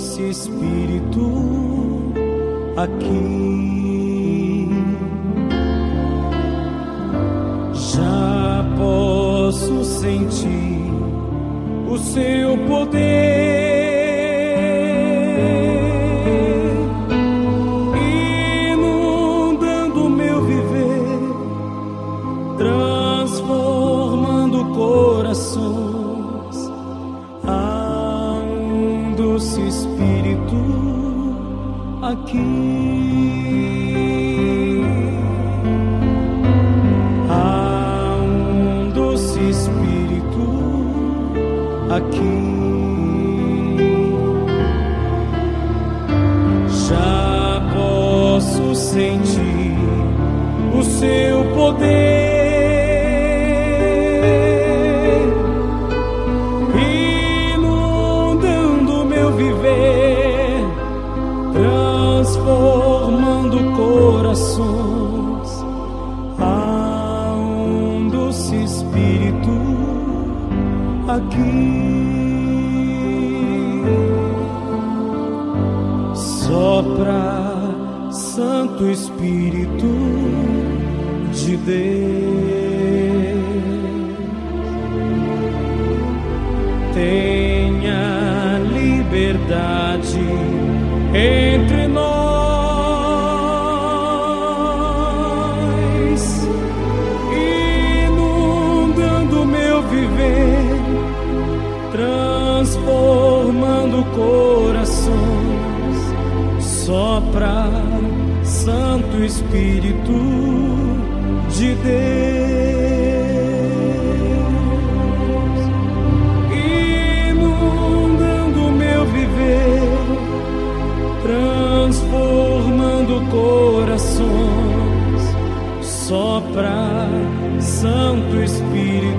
Espírito aqui. Já posso sentir o seu poder. Doce Espírito aqui. Há um doce Espírito aqui. Já posso sentir o seu poder. Espírito aqui. Sopra, Santo Espírito de Deus. Tenha liberdade entre Sopra, Santo Espírito de Deus, inundando meu viver, transformando corações. Sopra, Santo Espírito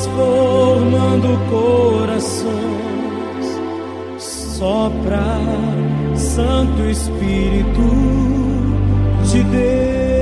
transformando corações. Sopra, Santo Espírito de Deus.